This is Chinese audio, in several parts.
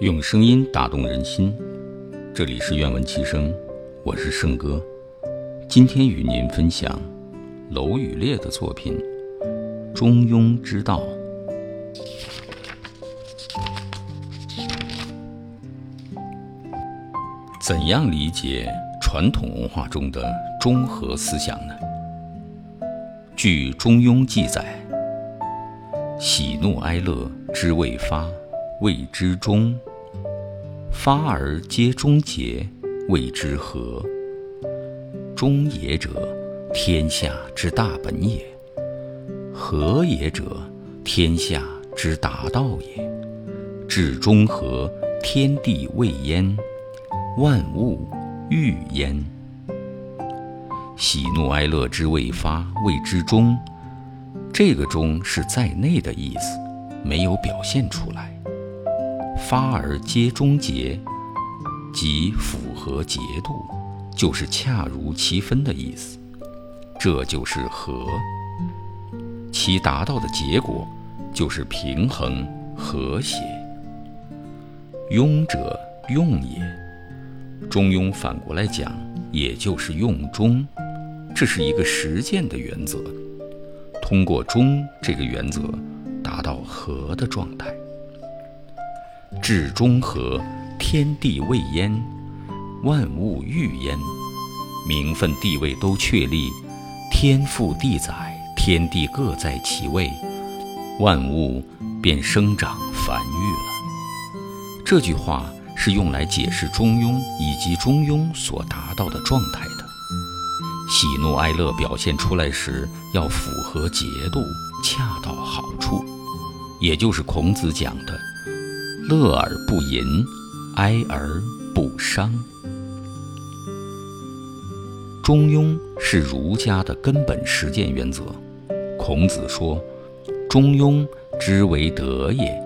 用声音打动人心，这里是愿闻其声，我是圣哥。今天与您分享楼宇烈的作品《中庸之道》。怎样理解传统文化中的中和思想呢？据《中庸》记载：“喜怒哀乐之未发，谓之中。”发而皆终结，谓之和。中也者，天下之大本也；和也者，天下之达道也。至中和，天地未焉，万物欲焉。喜怒哀乐之未发，谓之中。这个“中”是在内的意思，没有表现出来。发而皆终结，即符合节度，就是恰如其分的意思。这就是和，其达到的结果就是平衡和谐。庸者用也，中庸反过来讲，也就是用中，这是一个实践的原则。通过中这个原则，达到和的状态。至中和，天地未焉，万物欲焉。名分地位都确立，天赋地载，天地各在其位，万物便生长繁育了。这句话是用来解释中庸以及中庸所达到的状态的。喜怒哀乐表现出来时，要符合节度，恰到好处，也就是孔子讲的。乐而不淫，哀而不伤。中庸是儒家的根本实践原则。孔子说：“中庸之为德也，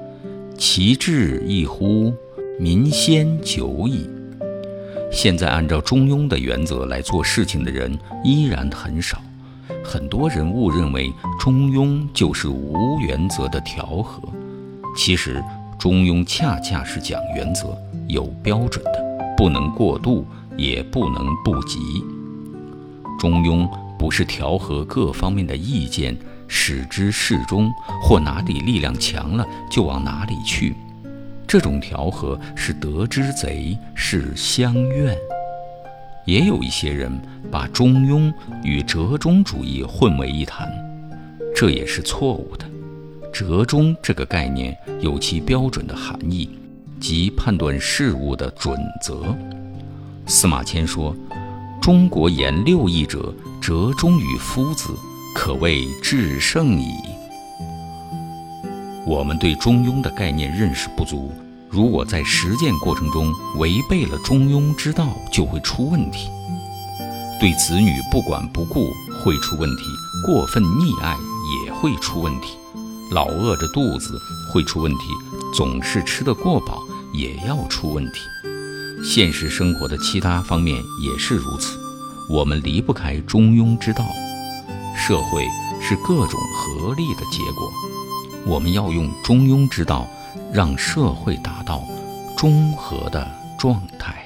其志亦乎民先久矣。”现在按照中庸的原则来做事情的人依然很少，很多人误认为中庸就是无原则的调和，其实。中庸恰恰是讲原则、有标准的，不能过度，也不能不及。中庸不是调和各方面的意见，使之适中，或哪里力量强了就往哪里去。这种调和是得之贼，是相怨。也有一些人把中庸与折中主义混为一谈，这也是错误的。折中这个概念有其标准的含义，即判断事物的准则。司马迁说：“中国言六艺者，折中于夫子，可谓至圣矣。”我们对中庸的概念认识不足，如果在实践过程中违背了中庸之道，就会出问题。对子女不管不顾会出问题，过分溺爱也会出问题。老饿着肚子会出问题，总是吃得过饱也要出问题。现实生活的其他方面也是如此，我们离不开中庸之道。社会是各种合力的结果，我们要用中庸之道，让社会达到中和的状态。